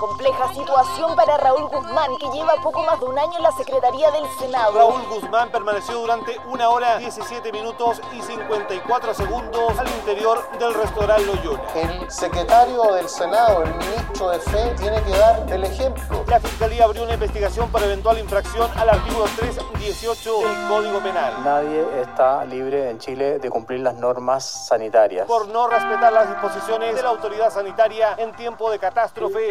Compleja situación para Raúl Guzmán, que lleva poco más de un año en la Secretaría del Senado. Raúl Guzmán permaneció durante una hora 17 minutos y 54 segundos al interior del restaurante Loyola. El secretario del Senado, el ministro de Fe, tiene que dar el ejemplo. La Fiscalía abrió una investigación por eventual infracción al artículo 318 del Código Penal. Nadie está libre en Chile de cumplir las normas sanitarias. Por no respetar las disposiciones de la autoridad sanitaria en tiempo de catástrofe,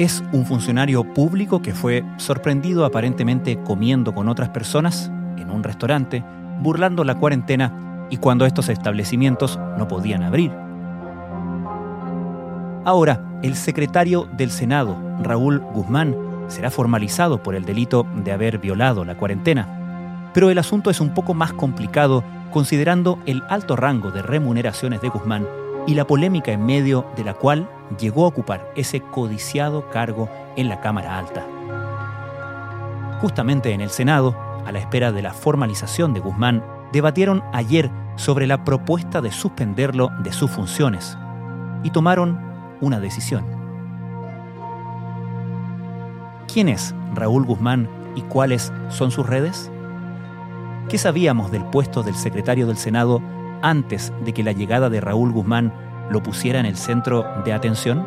Es un funcionario público que fue sorprendido aparentemente comiendo con otras personas en un restaurante, burlando la cuarentena y cuando estos establecimientos no podían abrir. Ahora, el secretario del Senado, Raúl Guzmán, será formalizado por el delito de haber violado la cuarentena. Pero el asunto es un poco más complicado considerando el alto rango de remuneraciones de Guzmán y la polémica en medio de la cual llegó a ocupar ese codiciado cargo en la Cámara Alta. Justamente en el Senado, a la espera de la formalización de Guzmán, debatieron ayer sobre la propuesta de suspenderlo de sus funciones y tomaron una decisión. ¿Quién es Raúl Guzmán y cuáles son sus redes? ¿Qué sabíamos del puesto del secretario del Senado antes de que la llegada de Raúl Guzmán lo pusiera en el centro de atención?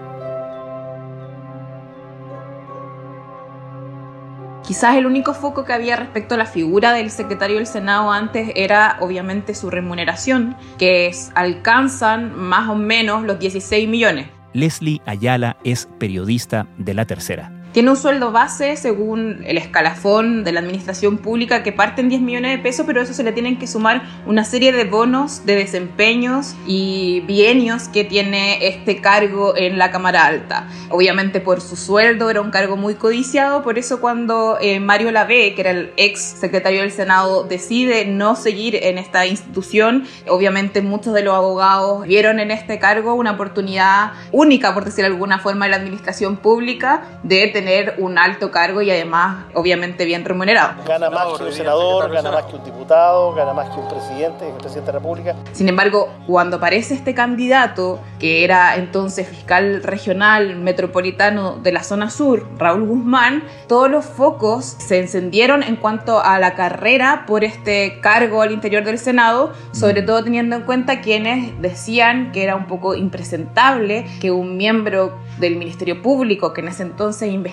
Quizás el único foco que había respecto a la figura del secretario del Senado antes era obviamente su remuneración, que es, alcanzan más o menos los 16 millones. Leslie Ayala es periodista de La Tercera. Tiene un sueldo base según el escalafón de la administración pública que parte en 10 millones de pesos, pero eso se le tienen que sumar una serie de bonos, de desempeños y bienios que tiene este cargo en la Cámara Alta. Obviamente por su sueldo era un cargo muy codiciado, por eso cuando eh, Mario Lavé, que era el ex secretario del Senado, decide no seguir en esta institución, obviamente muchos de los abogados vieron en este cargo una oportunidad única, por decir de alguna forma, en la administración pública de tener tener un alto cargo y además obviamente bien remunerado. Gana más que un senador, gana más que un diputado, gana más que un presidente, un presidente de la República. Sin embargo, cuando aparece este candidato, que era entonces fiscal regional metropolitano de la zona sur, Raúl Guzmán, todos los focos se encendieron en cuanto a la carrera por este cargo al interior del Senado, sobre todo teniendo en cuenta quienes decían que era un poco impresentable que un miembro del Ministerio Público, que en ese entonces investigaba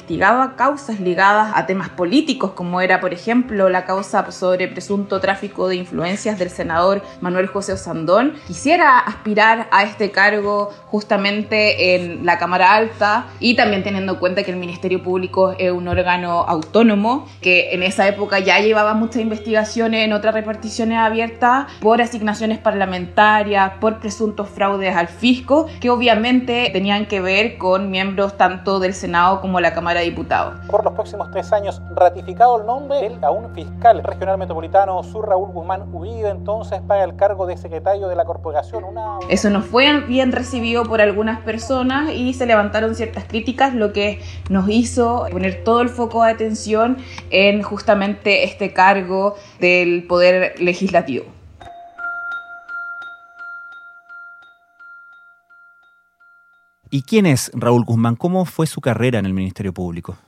causas ligadas a temas políticos, como era, por ejemplo, la causa sobre presunto tráfico de influencias del senador Manuel José Osandón, quisiera aspirar a este cargo justamente en la Cámara Alta y también teniendo en cuenta que el Ministerio Público es un órgano autónomo, que en esa época ya llevaba muchas investigaciones en otras reparticiones abiertas por asignaciones parlamentarias, por presuntos fraudes al fisco, que obviamente tenían que ver con miembros tanto del Senado como la Cámara de Diputados. Por los próximos tres años, ratificado el nombre del aún fiscal regional metropolitano Sur Raúl Guzmán Uribe, entonces paga el cargo de secretario de la corporación. Eso no fue bien recibido por algunas personas y se levantaron ciertas críticas, lo que nos hizo poner todo el foco de atención en justamente este cargo del poder legislativo. ¿Y quién es Raúl Guzmán? ¿Cómo fue su carrera en el Ministerio Público?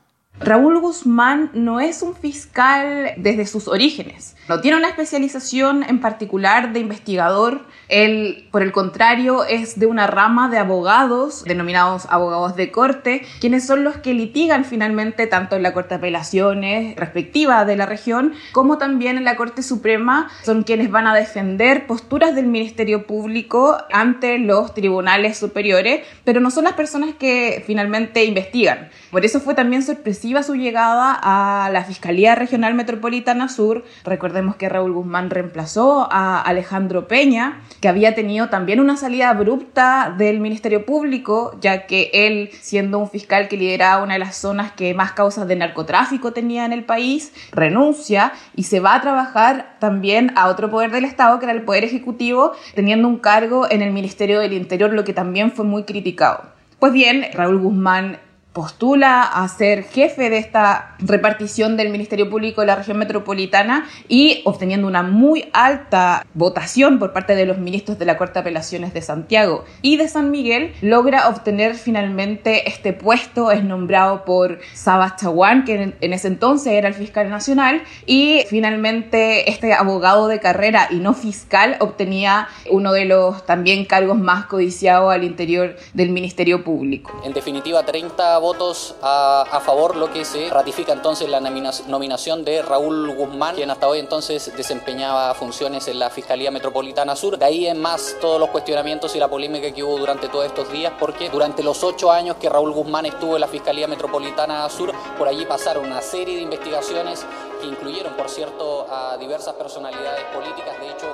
Raúl Guzmán no es un fiscal desde sus orígenes. No tiene una especialización en particular de investigador. Él, por el contrario, es de una rama de abogados, denominados abogados de corte, quienes son los que litigan finalmente tanto en la Corte de Apelaciones respectiva de la región, como también en la Corte Suprema, son quienes van a defender posturas del Ministerio Público ante los tribunales superiores, pero no son las personas que finalmente investigan. Por eso fue también sorpresivo su llegada a la Fiscalía Regional Metropolitana Sur. Recordemos que Raúl Guzmán reemplazó a Alejandro Peña, que había tenido también una salida abrupta del Ministerio Público, ya que él, siendo un fiscal que lideraba una de las zonas que más causas de narcotráfico tenía en el país, renuncia y se va a trabajar también a otro poder del Estado, que era el Poder Ejecutivo, teniendo un cargo en el Ministerio del Interior, lo que también fue muy criticado. Pues bien, Raúl Guzmán postula a ser jefe de esta repartición del Ministerio Público de la región metropolitana y obteniendo una muy alta votación por parte de los ministros de la Corte de Apelaciones de Santiago y de San Miguel, logra obtener finalmente este puesto, es nombrado por Sabas Chaguán, que en ese entonces era el fiscal nacional, y finalmente este abogado de carrera y no fiscal obtenía uno de los también cargos más codiciados al interior del Ministerio Público. En definitiva, 30 votos a, favor, lo que se ratifica entonces la nominación de Raúl Guzmán, quien hasta hoy entonces desempeñaba funciones en la Fiscalía Metropolitana Sur. De ahí en más todos los cuestionamientos y la polémica que hubo durante todos estos días, porque durante los ocho años que Raúl Guzmán estuvo en la Fiscalía Metropolitana Sur, por allí pasaron una serie de investigaciones que incluyeron, por cierto, a diversas personalidades políticas. De hecho,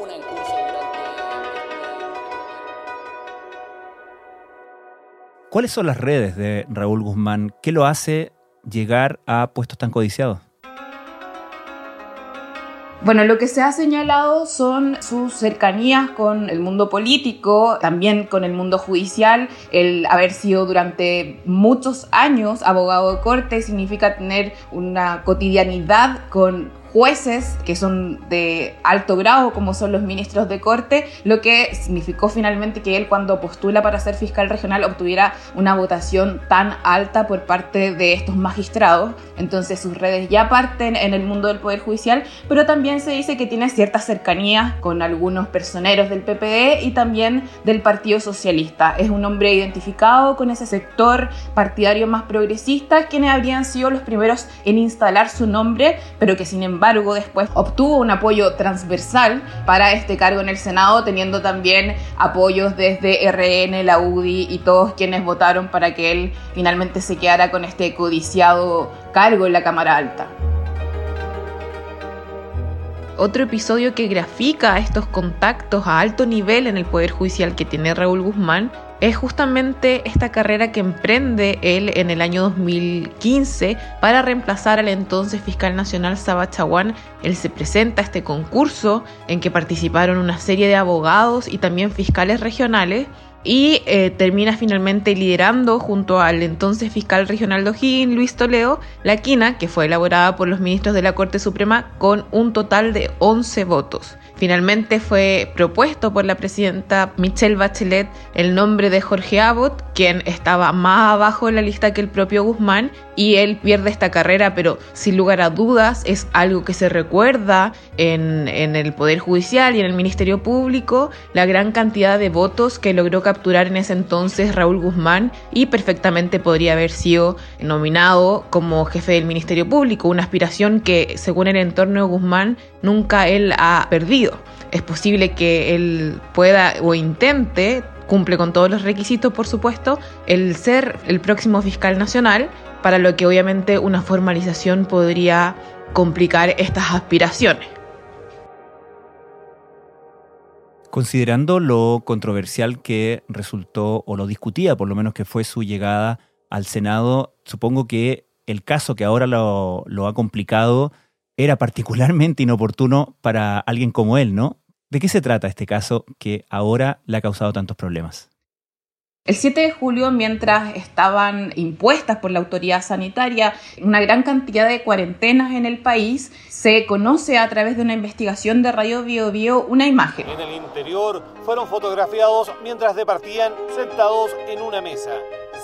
una en curso durante... ¿Cuáles son las redes de Raúl Guzmán? ¿Qué lo hace llegar a puestos tan codiciados? Bueno, lo que se ha señalado son sus cercanías con el mundo político, también con el mundo judicial. El haber sido durante muchos años abogado de corte significa tener una cotidianidad con jueces que son de alto grado, como son los ministros de corte, lo que significó finalmente que él cuando postula para ser fiscal regional obtuviera una votación tan alta por parte de estos magistrados. Entonces sus redes ya parten en el mundo del Poder Judicial, pero también se dice que tiene cierta cercanía con algunos personeros del PPD y también del Partido Socialista. Es un hombre identificado con ese sector partidario más progresista, quienes habrían sido los primeros en instalar su nombre, pero que sin embargo embargo, después obtuvo un apoyo transversal para este cargo en el Senado, teniendo también apoyos desde RN, la UDI y todos quienes votaron para que él finalmente se quedara con este codiciado cargo en la Cámara Alta. Otro episodio que grafica estos contactos a alto nivel en el Poder Judicial que tiene Raúl Guzmán es justamente esta carrera que emprende él en el año 2015 para reemplazar al entonces fiscal nacional Saba Chaguán. Él se presenta a este concurso en que participaron una serie de abogados y también fiscales regionales y eh, termina finalmente liderando junto al entonces fiscal regional de O'Higgins, Luis Toledo, la quina que fue elaborada por los ministros de la Corte Suprema con un total de 11 votos. Finalmente fue propuesto por la presidenta Michelle Bachelet el nombre de Jorge Abbott, quien estaba más abajo en la lista que el propio Guzmán, y él pierde esta carrera, pero sin lugar a dudas es algo que se recuerda en, en el Poder Judicial y en el Ministerio Público, la gran cantidad de votos que logró capturar en ese entonces Raúl Guzmán y perfectamente podría haber sido nominado como jefe del Ministerio Público, una aspiración que según el entorno de Guzmán nunca él ha perdido. Es posible que él pueda o intente cumple con todos los requisitos, por supuesto, el ser el próximo fiscal nacional, para lo que obviamente una formalización podría complicar estas aspiraciones. Considerando lo controversial que resultó, o lo discutía por lo menos que fue su llegada al Senado, supongo que el caso que ahora lo, lo ha complicado era particularmente inoportuno para alguien como él, ¿no? ¿De qué se trata este caso que ahora le ha causado tantos problemas? El 7 de julio, mientras estaban impuestas por la autoridad sanitaria una gran cantidad de cuarentenas en el país, se conoce a través de una investigación de Radio Bio Bio una imagen. En el interior fueron fotografiados mientras departían sentados en una mesa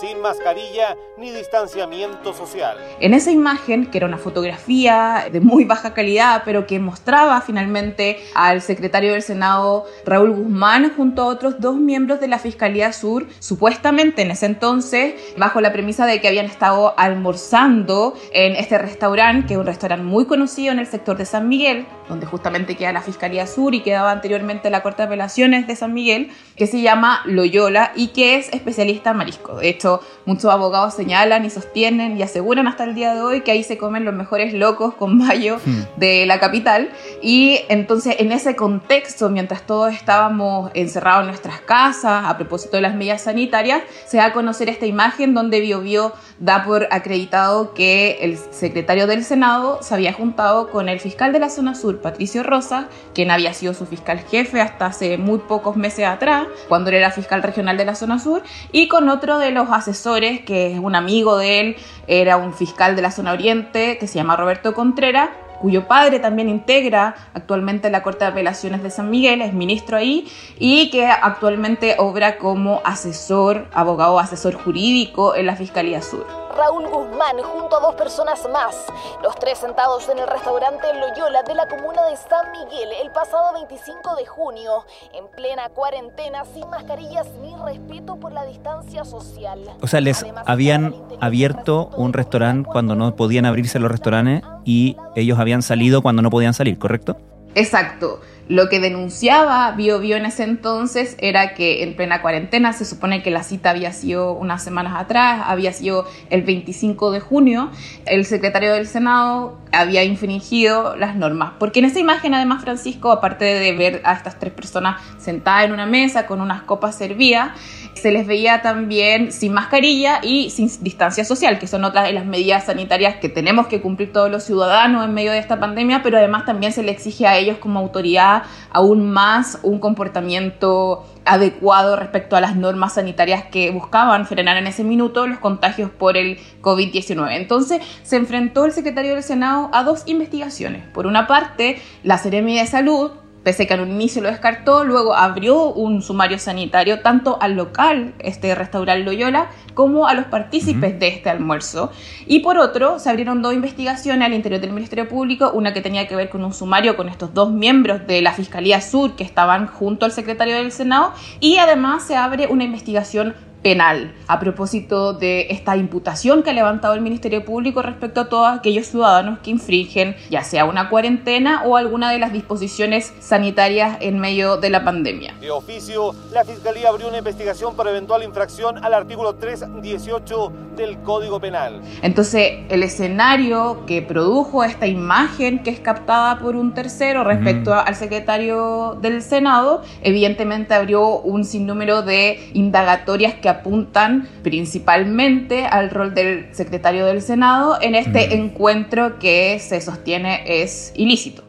sin mascarilla ni distanciamiento social. En esa imagen, que era una fotografía de muy baja calidad, pero que mostraba finalmente al secretario del Senado Raúl Guzmán junto a otros dos miembros de la Fiscalía Sur, supuestamente en ese entonces, bajo la premisa de que habían estado almorzando en este restaurante, que es un restaurante muy conocido en el sector de San Miguel, donde justamente queda la Fiscalía Sur y quedaba anteriormente la Corte de Apelaciones de San Miguel, que se llama Loyola y que es especialista en marisco. De hecho, hecho, muchos abogados señalan y sostienen y aseguran hasta el día de hoy que ahí se comen los mejores locos con mayo hmm. de la capital. Y entonces, en ese contexto, mientras todos estábamos encerrados en nuestras casas, a propósito de las medidas sanitarias, se da a conocer esta imagen donde Bio Bio da por acreditado que el secretario del Senado se había juntado con el fiscal de la zona sur, Patricio Rosa, quien había sido su fiscal jefe hasta hace muy pocos meses atrás, cuando él era fiscal regional de la zona sur, y con otro de los asesores, que es un amigo de él, era un fiscal de la zona oriente, que se llama Roberto Contreras, cuyo padre también integra actualmente la Corte de Apelaciones de San Miguel, es ministro ahí, y que actualmente obra como asesor, abogado asesor jurídico en la Fiscalía Sur. Raúl Guzmán junto a dos personas más. Los tres sentados en el restaurante Loyola de la comuna de San Miguel el pasado 25 de junio, en plena cuarentena, sin mascarillas ni respeto por la distancia social. O sea, les habían abierto un restaurante cuando no podían abrirse los restaurantes y ellos habían salido cuando no podían salir, ¿correcto? Exacto. Lo que denunciaba Bio Bio en ese entonces era que en plena cuarentena, se supone que la cita había sido unas semanas atrás, había sido el 25 de junio, el secretario del Senado había infringido las normas. Porque en esa imagen, además, Francisco, aparte de ver a estas tres personas sentadas en una mesa con unas copas servidas, se les veía también sin mascarilla y sin distancia social, que son otras de las medidas sanitarias que tenemos que cumplir todos los ciudadanos en medio de esta pandemia, pero además también se les exige a ellos como autoridad aún más un comportamiento adecuado respecto a las normas sanitarias que buscaban frenar en ese minuto los contagios por el COVID-19. Entonces se enfrentó el secretario del Senado a dos investigaciones. Por una parte, la Seremia de Salud pese que al inicio lo descartó, luego abrió un sumario sanitario tanto al local, este restaurante Loyola, como a los partícipes de este almuerzo. Y por otro, se abrieron dos investigaciones al interior del Ministerio Público, una que tenía que ver con un sumario con estos dos miembros de la Fiscalía Sur que estaban junto al secretario del Senado, y además se abre una investigación penal a propósito de esta imputación que ha levantado el Ministerio Público respecto a todos aquellos ciudadanos que infringen ya sea una cuarentena o alguna de las disposiciones sanitarias en medio de la pandemia. De oficio, la Fiscalía abrió una investigación por eventual infracción al artículo 318 del Código Penal. Entonces, el escenario que produjo esta imagen que es captada por un tercero respecto al secretario del Senado, evidentemente abrió un sinnúmero de indagatorias que apuntan principalmente al rol del secretario del Senado en este encuentro que se sostiene es ilícito.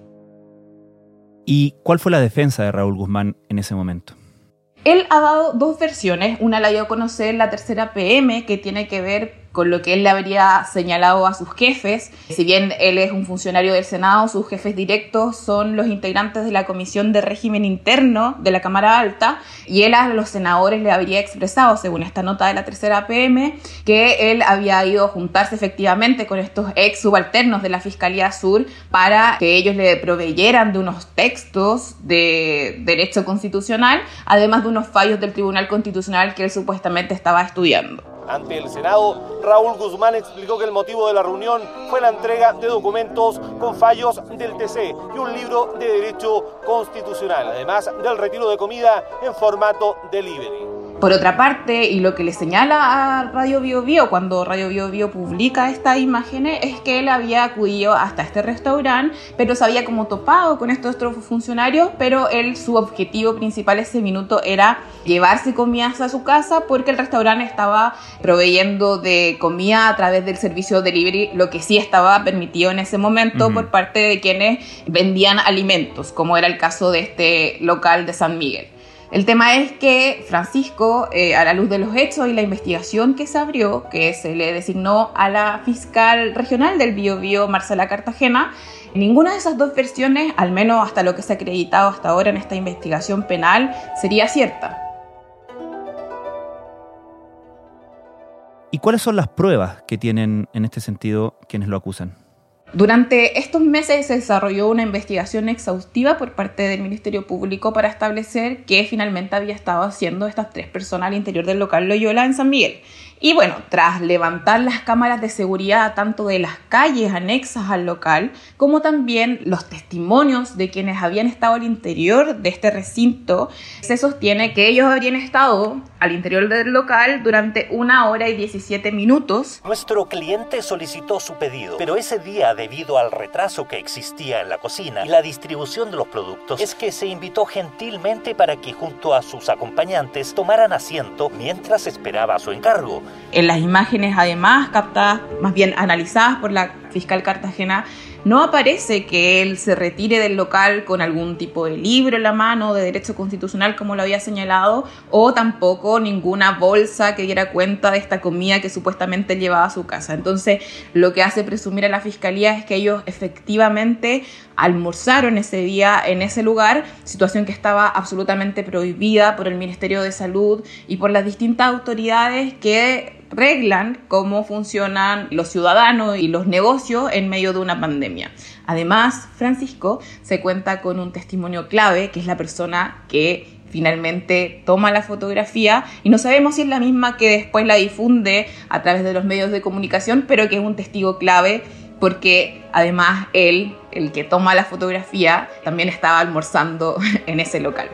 ¿Y cuál fue la defensa de Raúl Guzmán en ese momento? Él ha dado dos versiones, una la dio a conocer la tercera PM, que tiene que ver con lo que él le habría señalado a sus jefes. Si bien él es un funcionario del Senado, sus jefes directos son los integrantes de la Comisión de Régimen Interno de la Cámara Alta y él a los senadores le habría expresado, según esta nota de la tercera PM, que él había ido a juntarse efectivamente con estos ex subalternos de la Fiscalía Sur para que ellos le proveyeran de unos textos de derecho constitucional, además de unos fallos del Tribunal Constitucional que él supuestamente estaba estudiando. Ante el Senado, Raúl Guzmán explicó que el motivo de la reunión fue la entrega de documentos con fallos del TC y un libro de derecho constitucional, además del retiro de comida en formato delivery. Por otra parte, y lo que le señala a Radio Bio Bio cuando Radio Bio Bio publica estas imágenes es que él había acudido hasta este restaurante, pero se había como topado con estos otros funcionarios, pero él su objetivo principal ese minuto era llevarse comidas a su casa porque el restaurante estaba proveyendo de comida a través del servicio delivery, lo que sí estaba permitido en ese momento por parte de quienes vendían alimentos, como era el caso de este local de San Miguel. El tema es que Francisco, eh, a la luz de los hechos y la investigación que se abrió, que se le designó a la fiscal regional del Bio Marcela Cartagena, ninguna de esas dos versiones, al menos hasta lo que se ha acreditado hasta ahora en esta investigación penal, sería cierta. ¿Y cuáles son las pruebas que tienen en este sentido quienes lo acusan? Durante estos meses se desarrolló una investigación exhaustiva por parte del Ministerio Público para establecer qué finalmente había estado haciendo estas tres personas al interior del local Loyola en San Miguel. Y bueno, tras levantar las cámaras de seguridad tanto de las calles anexas al local, como también los testimonios de quienes habían estado al interior de este recinto, se sostiene que ellos habrían estado al interior del local durante una hora y 17 minutos. Nuestro cliente solicitó su pedido, pero ese día, debido al retraso que existía en la cocina y la distribución de los productos, es que se invitó gentilmente para que junto a sus acompañantes tomaran asiento mientras esperaba su encargo. En las imágenes, además, captadas, más bien analizadas por la fiscal Cartagena, no aparece que él se retire del local con algún tipo de libro en la mano de derecho constitucional como lo había señalado o tampoco ninguna bolsa que diera cuenta de esta comida que supuestamente llevaba a su casa. Entonces lo que hace presumir a la fiscalía es que ellos efectivamente almorzaron ese día en ese lugar, situación que estaba absolutamente prohibida por el Ministerio de Salud y por las distintas autoridades que reglan cómo funcionan los ciudadanos y los negocios en medio de una pandemia. Además, Francisco se cuenta con un testimonio clave, que es la persona que finalmente toma la fotografía y no sabemos si es la misma que después la difunde a través de los medios de comunicación, pero que es un testigo clave porque además él, el que toma la fotografía, también estaba almorzando en ese local.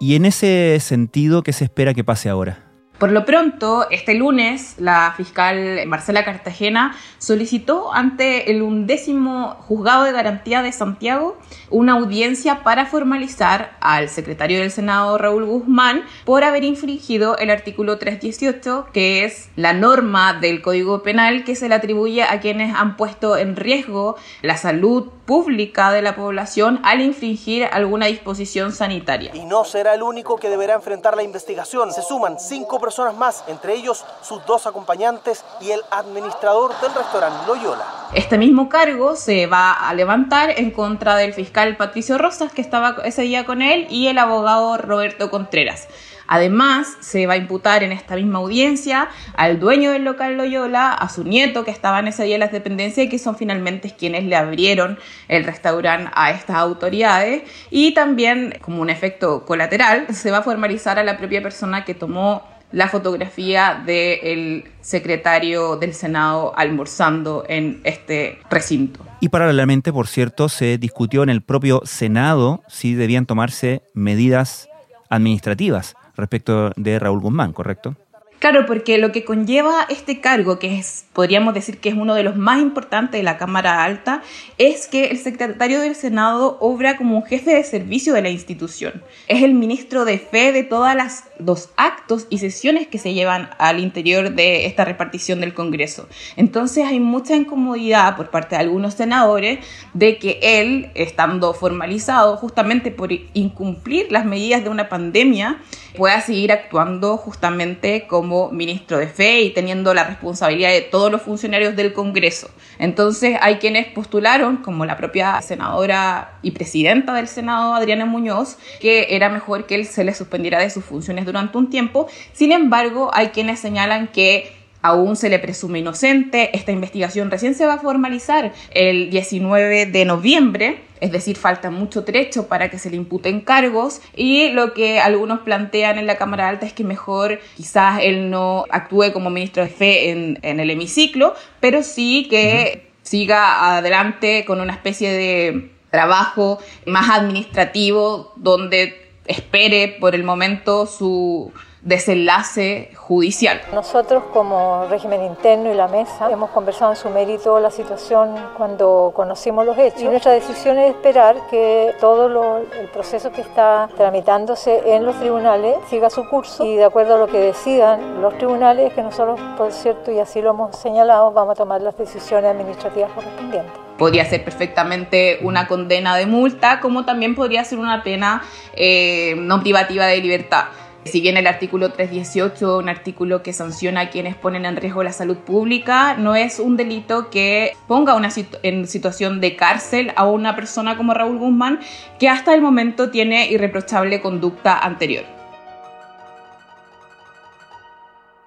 Y en ese sentido, ¿qué se espera que pase ahora? Por lo pronto, este lunes, la fiscal Marcela Cartagena solicitó ante el undécimo juzgado de garantía de Santiago una audiencia para formalizar al secretario del Senado, Raúl Guzmán, por haber infringido el artículo 318, que es la norma del Código Penal que se le atribuye a quienes han puesto en riesgo la salud pública de la población al infringir alguna disposición sanitaria. Y no será el único que deberá enfrentar la investigación. Se suman cinco personas más, entre ellos sus dos acompañantes y el administrador del restaurante Loyola. Este mismo cargo se va a levantar en contra del fiscal Patricio Rosas, que estaba ese día con él, y el abogado Roberto Contreras. Además, se va a imputar en esta misma audiencia al dueño del local Loyola, a su nieto que estaba en ese día en las dependencias y que son finalmente quienes le abrieron el restaurante a estas autoridades. Y también, como un efecto colateral, se va a formalizar a la propia persona que tomó la fotografía del secretario del Senado almorzando en este recinto. Y paralelamente, por cierto, se discutió en el propio Senado si debían tomarse medidas administrativas respecto de Raúl Guzmán, ¿correcto? Claro, porque lo que conlleva este cargo, que es, podríamos decir que es uno de los más importantes de la Cámara Alta, es que el secretario del Senado obra como un jefe de servicio de la institución. Es el ministro de fe de todas las los actos y sesiones que se llevan al interior de esta repartición del Congreso. Entonces hay mucha incomodidad por parte de algunos senadores de que él, estando formalizado justamente por incumplir las medidas de una pandemia, pueda seguir actuando justamente como ministro de fe y teniendo la responsabilidad de todos los funcionarios del Congreso. Entonces hay quienes postularon, como la propia senadora y presidenta del Senado, Adriana Muñoz, que era mejor que él se le suspendiera de sus funciones durante un tiempo. Sin embargo, hay quienes señalan que aún se le presume inocente. Esta investigación recién se va a formalizar el 19 de noviembre, es decir, falta mucho trecho para que se le imputen cargos y lo que algunos plantean en la Cámara Alta es que mejor quizás él no actúe como ministro de fe en, el hemiciclo, pero sí que siga adelante con una especie de trabajo más administrativo donde espere por el momento su desenlace judicial. Nosotros como régimen interno y la mesa hemos conversado en su mérito la situación cuando conocimos los hechos y nuestra decisión es esperar que todo el proceso que está tramitándose en los tribunales siga su curso y de acuerdo a lo que decidan los tribunales que nosotros por cierto y así lo hemos señalado vamos a tomar las decisiones administrativas correspondientes. Podría ser perfectamente una condena de multa, como también podría ser una pena eh, no privativa de libertad. Si bien el artículo 318, un artículo que sanciona a quienes ponen en riesgo la salud pública, no es un delito que ponga en situación de cárcel a una persona como Raúl Guzmán, que hasta el momento tiene irreprochable conducta anterior.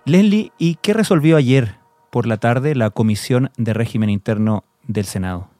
Leslie, ¿y qué resolvió ayer por la tarde la Comisión de Régimen Interno del Senado?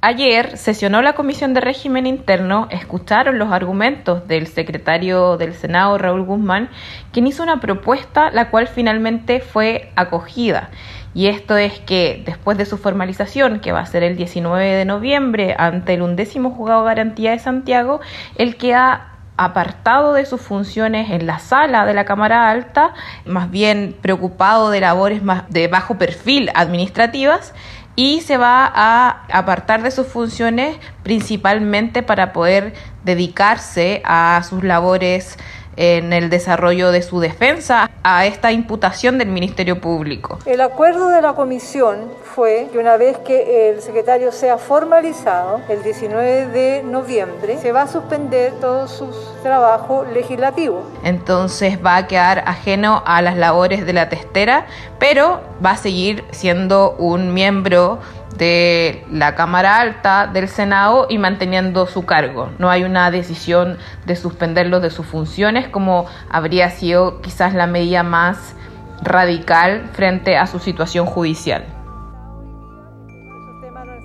Ayer sesionó la Comisión de Régimen Interno, escucharon los argumentos del secretario del Senado, Raúl Guzmán, quien hizo una propuesta la cual finalmente fue acogida. Y esto es que después de su formalización, que va a ser el 19 de noviembre ante el undécimo juzgado de garantía de Santiago, el que ha apartado de sus funciones en la sala de la Cámara Alta, más bien preocupado de labores de bajo perfil administrativas, y se va a apartar de sus funciones principalmente para poder dedicarse a sus labores en el desarrollo de su defensa a esta imputación del Ministerio Público. El acuerdo de la comisión fue que una vez que el secretario sea formalizado, el 19 de noviembre, se va a suspender todo su trabajo legislativo. Entonces va a quedar ajeno a las labores de la testera, pero va a seguir siendo un miembro de la Cámara Alta del Senado y manteniendo su cargo. No hay una decisión de suspenderlo de sus funciones como habría sido quizás la medida más radical frente a su situación judicial.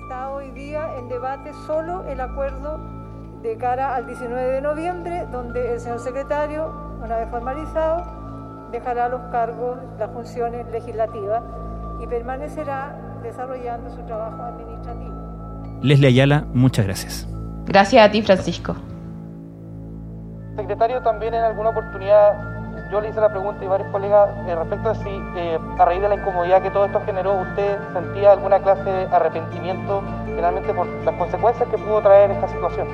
no hoy día en debate solo el acuerdo de cara al 19 de noviembre, donde el señor secretario, una vez formalizado, dejará los cargos, las funciones legislativas y permanecerá desarrollando su trabajo administrativo. Leslie Ayala, muchas gracias. Gracias a ti, Francisco. Secretario, también en alguna oportunidad yo le hice la pregunta y varios colegas eh, respecto a si eh, a raíz de la incomodidad que todo esto generó, usted sentía alguna clase de arrepentimiento finalmente por las consecuencias que pudo traer esta situación.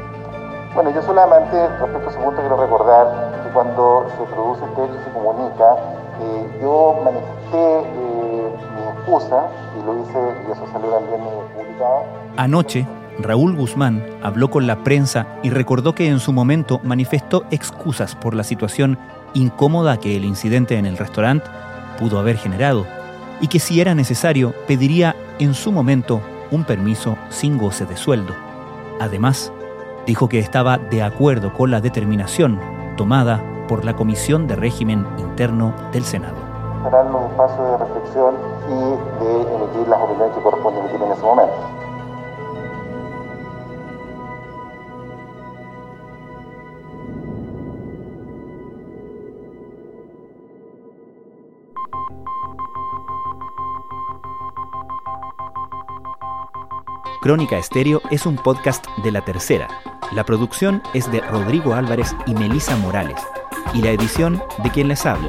Bueno, yo solamente respecto a ese punto quiero recordar que cuando se produce este hecho y se comunica, eh, yo manifesté publicado. Anoche, Raúl Guzmán habló con la prensa y recordó que en su momento manifestó excusas por la situación incómoda que el incidente en el restaurante pudo haber generado y que si era necesario pediría en su momento un permiso sin goce de sueldo. Además, dijo que estaba de acuerdo con la determinación tomada por la Comisión de Régimen Interno del Senado serán los espacios de reflexión y de emitir las opiniones que corresponde emitir en ese momento. Crónica Estéreo es un podcast de La Tercera. La producción es de Rodrigo Álvarez y Melisa Morales, y la edición de quien les habla,